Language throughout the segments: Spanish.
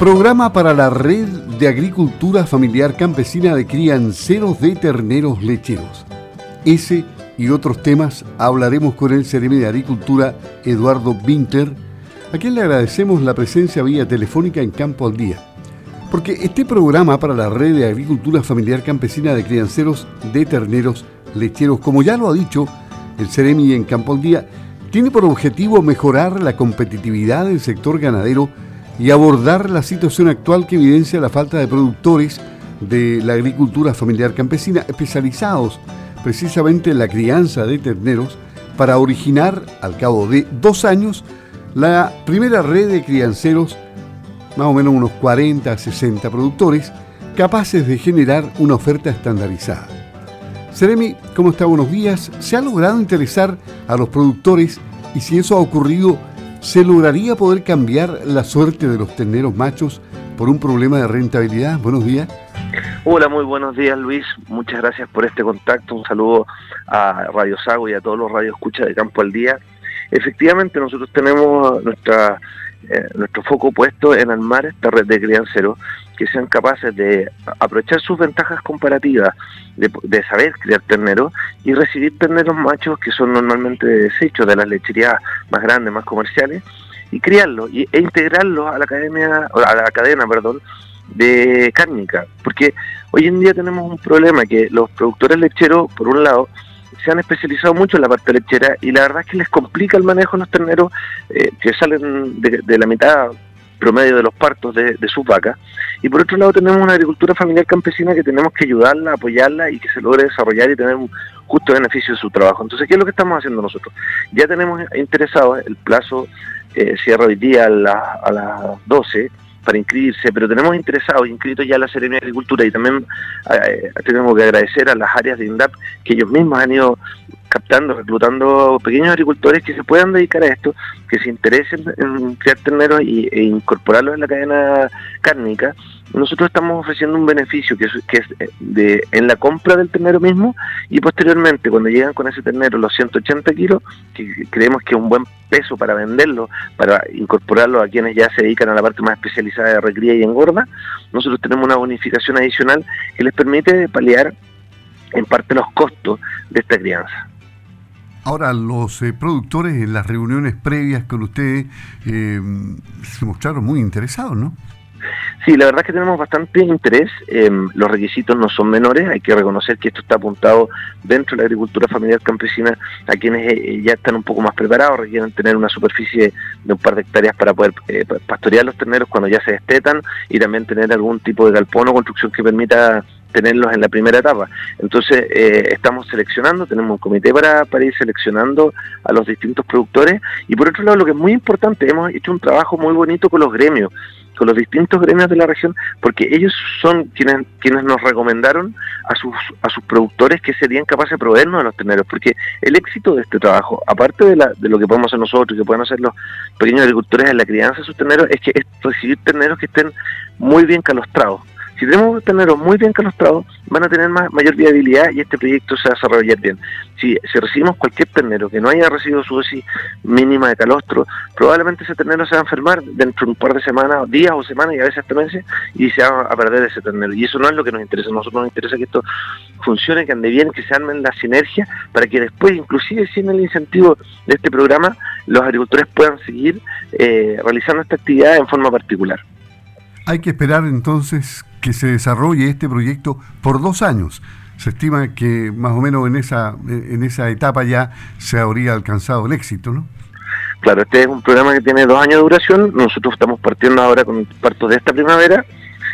Programa para la Red de Agricultura Familiar Campesina de Crianceros de Terneros Lecheros. Ese y otros temas hablaremos con el Ceremi de Agricultura Eduardo Winter, a quien le agradecemos la presencia vía telefónica en Campo al Día. Porque este programa para la Red de Agricultura Familiar Campesina de Crianceros de Terneros Lecheros, como ya lo ha dicho el Ceremi en Campo al Día, tiene por objetivo mejorar la competitividad del sector ganadero y abordar la situación actual que evidencia la falta de productores de la agricultura familiar campesina especializados precisamente en la crianza de terneros para originar, al cabo de dos años, la primera red de crianceros, más o menos unos 40 a 60 productores, capaces de generar una oferta estandarizada. Seremi, ¿cómo está? Buenos días. ¿Se ha logrado interesar a los productores y si eso ha ocurrido, ¿Se lograría poder cambiar la suerte de los terneros machos por un problema de rentabilidad? Buenos días. Hola, muy buenos días Luis. Muchas gracias por este contacto. Un saludo a Radio Sago y a todos los radios escucha de Campo al Día. Efectivamente, nosotros tenemos nuestra, eh, nuestro foco puesto en armar esta red de crianceros que sean capaces de aprovechar sus ventajas comparativas, de, saber criar terneros y recibir terneros machos que son normalmente desechos de las lecherías más grandes, más comerciales, y criarlos e integrarlos a la academia, a la cadena, perdón, de cárnica, porque hoy en día tenemos un problema que los productores lecheros, por un lado, se han especializado mucho en la parte lechera y la verdad es que les complica el manejo de los terneros eh, que salen de, la mitad promedio de los partos de, sus vacas. Y por otro lado tenemos una agricultura familiar campesina que tenemos que ayudarla, apoyarla y que se logre desarrollar y tener un justo beneficio de su trabajo. Entonces, ¿qué es lo que estamos haciendo nosotros? Ya tenemos interesados, el plazo eh, cierra hoy día a, a las 12 para inscribirse, pero tenemos interesados inscritos ya la Serenia de Agricultura y también eh, tenemos que agradecer a las áreas de INDAP que ellos mismos han ido captando, reclutando pequeños agricultores que se puedan dedicar a esto, que se interesen en criar terneros y, e incorporarlos en la cadena cárnica. Nosotros estamos ofreciendo un beneficio que es, que es eh, de, en la compra del ternero mismo y posteriormente cuando llegan con ese ternero los 180 kilos, que creemos que es un buen peso para venderlo, para incorporarlo a quienes ya se dedican a la parte más especializada de recría y engorda, nosotros tenemos una bonificación adicional que les permite paliar en parte los costos de esta crianza. Ahora, los eh, productores en las reuniones previas con ustedes eh, se mostraron muy interesados, ¿no? Sí, la verdad es que tenemos bastante interés. Em, los requisitos no son menores. Hay que reconocer que esto está apuntado dentro de la agricultura familiar campesina a quienes eh, ya están un poco más preparados, requieren tener una superficie de un par de hectáreas para poder pastorear los terneros cuando ya se destetan y también tener algún tipo de galpón o construcción que permita tenerlos en la primera etapa. Entonces, eh, estamos seleccionando, tenemos un comité para, para ir seleccionando a los distintos productores y por otro lado, lo que es muy importante, hemos hecho un trabajo muy bonito con los gremios con los distintos gremios de la región, porque ellos son quienes quienes nos recomendaron a sus a sus productores que serían capaces de proveernos a los terneros, porque el éxito de este trabajo, aparte de, la, de lo que podemos hacer nosotros, que pueden hacer los pequeños agricultores en la crianza de sus terneros, es que es recibir terneros que estén muy bien calostrados, si tenemos terneros muy bien calostrados, van a tener más, mayor viabilidad y este proyecto se va a desarrollar bien. Si, recibimos cualquier ternero que no haya recibido su dosis mínima de calostro, probablemente ese ternero se va a enfermar dentro de un par de semanas, días o semanas y a veces hasta meses, y se va a perder ese ternero. Y eso no es lo que nos interesa. A nosotros nos interesa que esto funcione, que ande bien, que se armen las sinergias, para que después, inclusive sin el incentivo de este programa, los agricultores puedan seguir eh, realizando esta actividad en forma particular. Hay que esperar entonces que se desarrolle este proyecto por dos años. Se estima que más o menos en esa, en esa etapa ya se habría alcanzado el éxito, ¿no? Claro, este es un programa que tiene dos años de duración. Nosotros estamos partiendo ahora con parto de esta primavera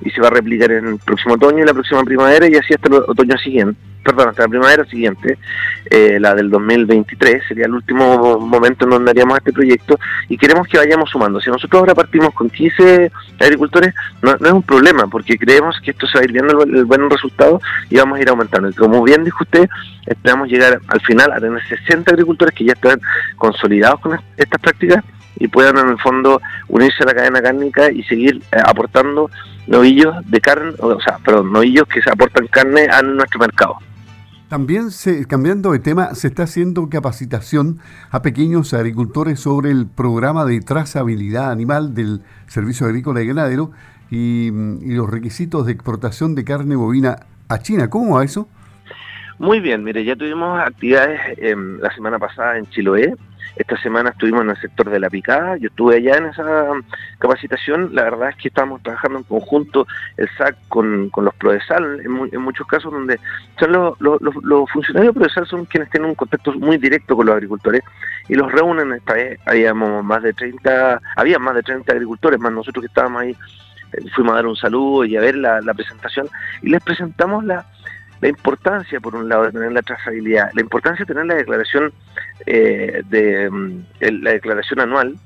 y se va a replicar en el próximo otoño y la próxima primavera y así hasta el otoño siguiente perdón, hasta la primavera siguiente, eh, la del 2023, sería el último momento en donde haríamos este proyecto y queremos que vayamos sumando. Si nosotros ahora partimos con 15 agricultores, no, es un problema, porque creemos que esto se va a ir viendo el, buen resultado y vamos a ir aumentando. Y como bien dijo usted, esperamos llegar al final a tener 60 agricultores que ya están consolidados con estas prácticas y puedan en el fondo unirse a la cadena cárnica y seguir eh, aportando novillos de carne, o sea, perdón, novillos que se aportan carne a nuestro mercado. También, se, cambiando de tema, se está haciendo capacitación a pequeños agricultores sobre el programa de trazabilidad animal del Servicio Agrícola y Ganadero y, y los requisitos de exportación de carne bovina a China. ¿Cómo va eso? Muy bien, mire, ya tuvimos actividades la semana pasada en Chiloé, esta semana estuvimos en el sector de la picada, yo estuve allá en esa capacitación, la verdad es que estamos trabajando en conjunto el SAC con, los PRODESAL, en, muchos casos donde son los, los, los funcionarios PRODESAL son quienes tienen un contacto muy directo con los agricultores y los reúnen, esta vez. Habíamos más de 30, había más de 30 agricultores, más nosotros que estábamos ahí, eh, fuimos a dar un saludo y a ver la, la presentación. Y les presentamos la la importancia, por un lado, de tener la trazabilidad, la importancia de tener la declaración eh, de mm, la declaración anual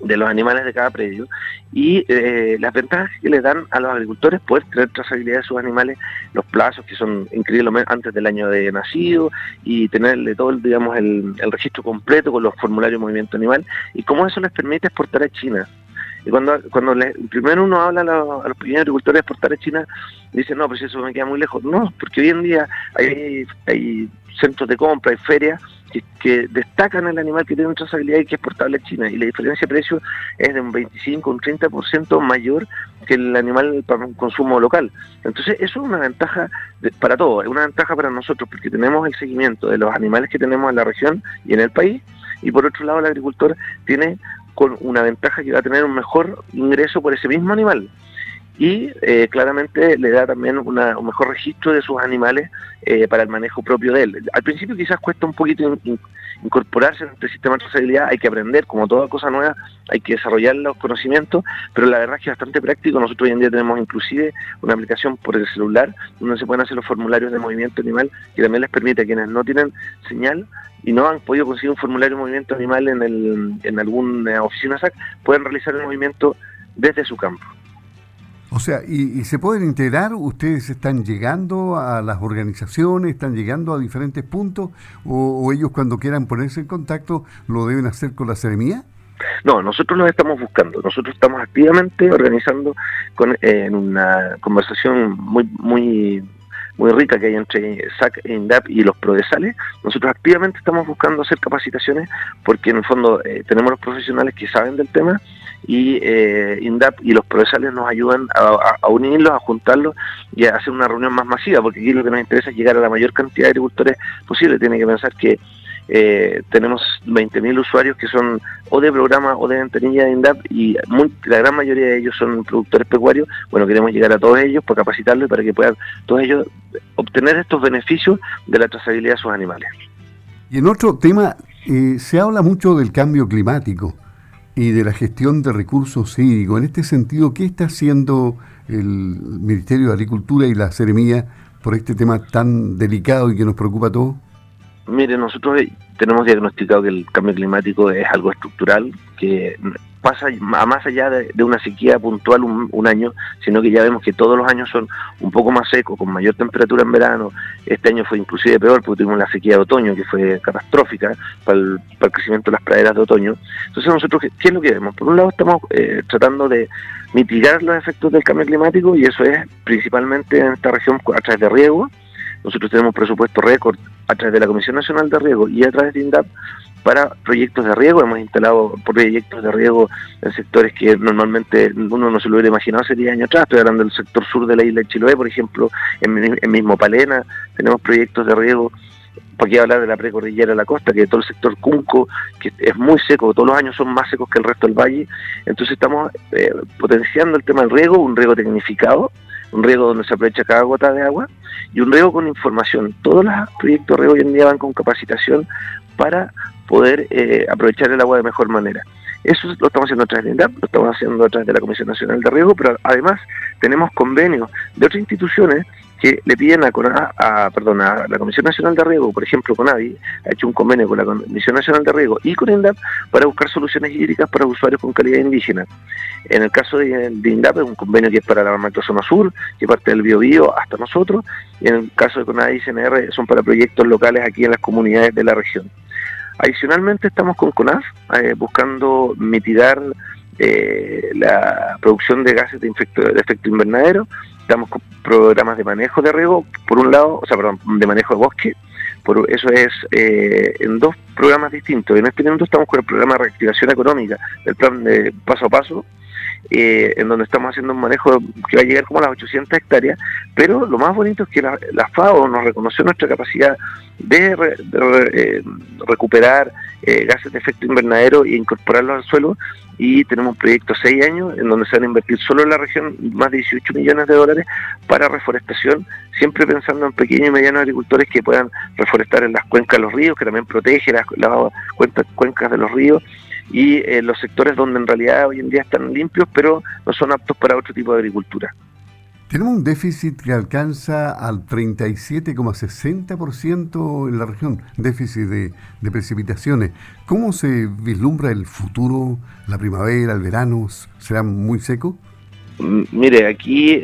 de los animales de cada predio y eh, las ventajas que le dan a los agricultores poder tener trazabilidad de sus animales, los plazos que son increíblemente antes del año de nacido y tenerle todo digamos el, registro completo con los formularios de movimiento animal y cómo eso les permite exportar a China. Y cuando, cuando primero uno habla a los, a los pequeños agricultores de exportar a China, dicen, no, pues eso me queda muy lejos. No, porque hoy en día hay, hay centros de compra, hay ferias que, destacan el animal que tiene trazabilidad y que es exportable a China. Y la diferencia de precio es de un 25, un 30% mayor que el animal para un consumo local. Entonces, eso es una ventaja para todos, es una ventaja para nosotros, porque tenemos el seguimiento de los animales que tenemos en la región y en el país, y por otro lado el agricultor tiene con una ventaja que va a tener un mejor ingreso por ese mismo animal y eh, claramente le da también un mejor registro de sus animales eh, para el manejo propio de él. Al principio quizás cuesta un poquito incorporarse en este sistema de trazabilidad, hay que aprender, como toda cosa nueva, hay que desarrollar los conocimientos, pero la verdad es que es bastante práctico. Nosotros hoy en día tenemos inclusive una aplicación por el celular donde se pueden hacer los formularios de movimiento animal que también les permite a quienes no tienen señal y no han podido conseguir un formulario de movimiento animal en, el, en alguna oficina SAC, pueden realizar el movimiento desde su campo. O sea, y, se pueden integrar? ¿Ustedes están llegando a las organizaciones, están llegando a diferentes puntos? ¿O, ellos cuando quieran ponerse en contacto lo deben hacer con la seremía? No, nosotros los estamos buscando. Nosotros estamos activamente organizando con, en una conversación muy muy muy rica que hay entre SAC, INDAP y los PRODESALES. Nosotros activamente estamos buscando hacer capacitaciones porque en el fondo eh, tenemos los profesionales que saben del tema y eh, INDAP y los profesores nos ayudan a, unirlos, a juntarlos y a hacer una reunión más masiva, porque aquí lo que nos interesa es llegar a la mayor cantidad de agricultores posible. Tiene que pensar que eh, tenemos 20.000 usuarios que son o de programa o de ventanilla de INDAP y la gran mayoría de ellos son productores pecuarios. Bueno, queremos llegar a todos ellos para capacitarlos y para que puedan todos ellos obtener estos beneficios de la trazabilidad de sus animales. Y en otro tema, eh, se habla mucho del cambio climático y de la gestión de recursos hídricos. En este sentido, ¿qué está haciendo el Ministerio de Agricultura y la Seremía por este tema tan delicado y que nos preocupa a todos? Mire, nosotros tenemos diagnosticado que el cambio climático es algo estructural, que pasa a más allá de, una sequía puntual un, año, sino que ya vemos que todos los años son un poco más secos, con mayor temperatura en verano. Este año fue inclusive peor porque tuvimos la sequía de otoño, que fue catastrófica para el, crecimiento de las praderas de otoño. Entonces nosotros, ¿qué, es lo que vemos? Por un lado estamos eh, tratando de mitigar los efectos del cambio climático y eso es principalmente en esta región a través de riego. Nosotros tenemos presupuesto récord a través de la Comisión Nacional de Riego y a través de INDAP para proyectos de riego. Hemos instalado proyectos de riego en sectores que normalmente uno no se lo hubiera imaginado hace 10 años atrás. Estoy hablando del sector sur de la isla de Chiloé, por ejemplo, en, mismo Palena tenemos proyectos de riego. ¿Para qué hablar de la precordillera de la costa? Que todo el sector Cunco, que es muy seco, todos los años son más secos que el resto del valle. Entonces estamos eh, potenciando el tema del riego, un riego tecnificado, un riego donde se aprovecha cada gota de agua y un riego con información. Todos los proyectos de riego hoy en día van con capacitación para poder eh, aprovechar el agua de mejor manera. Eso lo estamos haciendo a través de INDAP, lo estamos haciendo a través de la Comisión Nacional de Riego, pero además tenemos convenios de otras instituciones que le piden a, a la Comisión Nacional de Riego, por ejemplo, CONAVI, ha hecho un convenio con la Comisión Nacional de Riego y con INDAP para buscar soluciones hídricas para usuarios con calidad indígena. En el caso de, INDAP es un convenio que es para la Zona Sur, que parte del Biobío hasta nosotros, y en el caso de CONAVI y CNR son para proyectos locales aquí en las comunidades de la región. Adicionalmente estamos con CONAF eh, buscando mitigar eh, la producción de gases de, de efecto invernadero, estamos con programas de manejo de riego, por un lado, o sea, perdón, de manejo de bosque, por eso es eh, en dos programas distintos. En este momento estamos con el programa de reactivación económica, el plan de paso a paso, eh, en donde estamos haciendo un manejo que va a llegar como a las 800 hectáreas, pero lo más bonito es que la, FAO nos reconoció nuestra capacidad de, eh, recuperar gases de efecto invernadero e incorporarlos al suelo y tenemos un proyecto de seis años en donde se van a invertir solo en la región más de 18 millones de dólares para reforestación, siempre pensando en pequeños y medianos agricultores que puedan reforestar en las cuencas de los ríos, que también protege las, cuencas de los ríos y en los sectores donde en realidad hoy en día están limpios pero no son aptos para otro tipo de agricultura. Tenemos un déficit que alcanza al 37,60% en la región, déficit de, precipitaciones. ¿Cómo se vislumbra el futuro, la primavera, el verano? ¿Será muy seco? Mire, aquí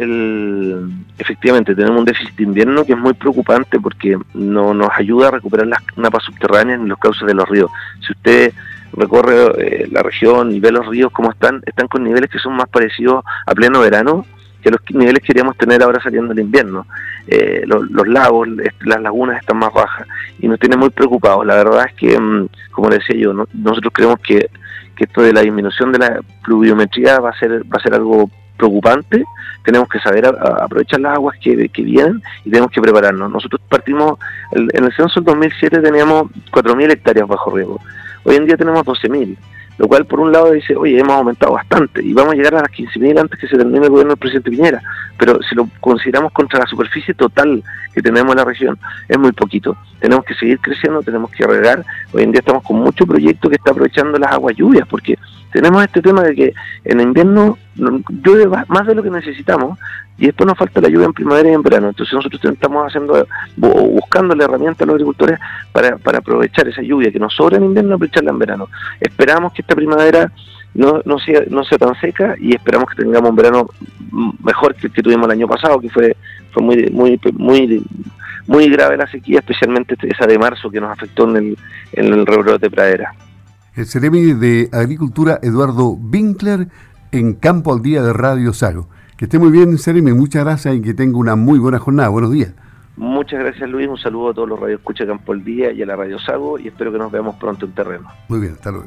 efectivamente tenemos un déficit de invierno que es muy preocupante porque no nos ayuda a recuperar las napas subterráneas en los cauces de los ríos. Si usted recorre eh, la región y ve los ríos como están, están con niveles que son más parecidos a pleno verano que los niveles que queríamos tener ahora saliendo del invierno. Eh, los, lagos, las lagunas están más bajas y nos tiene muy preocupados. La verdad es que, mm, como decía yo, nosotros creemos que, esto de la disminución de la pluviometría va a ser, va a ser algo preocupante. Tenemos que saber aprovechar las aguas que, que, vienen y tenemos que prepararnos. Nosotros partimos, en el censo del 2007 teníamos 4.000 hectáreas bajo riego. Hoy en día tenemos 12.000 lo cual por un lado dice, oye, hemos aumentado bastante y vamos a llegar a las 15.000 antes que se termine el gobierno del presidente Piñera, pero si lo consideramos contra la superficie total que tenemos en la región, es muy poquito. Tenemos que seguir creciendo, tenemos que regar. Hoy en día estamos con mucho proyecto que está aprovechando las aguas lluvias, porque tenemos este tema de que en invierno llueve más de lo que necesitamos y después nos falta la lluvia en primavera y en verano. Entonces nosotros estamos haciendo, buscando la herramienta a los agricultores para, para aprovechar esa lluvia que nos sobra en invierno, aprovecharla en verano. Esperamos que esta primavera no, no, sea, no sea tan seca y esperamos que tengamos un verano mejor que el que tuvimos el año pasado, que fue, fue muy, muy, muy, muy grave la sequía, especialmente esa de marzo que nos afectó en el, en el rebrote de pradera. El Ceremi de Agricultura Eduardo Winkler en Campo al Día de Radio Sago. Que esté muy bien, Seremi, muchas gracias y que tenga una muy buena jornada. Buenos días. Muchas gracias, Luis. Un saludo a todos los Radio Escucha Campo al Día y a la Radio Sago y espero que nos veamos pronto en terreno. Muy bien, hasta luego.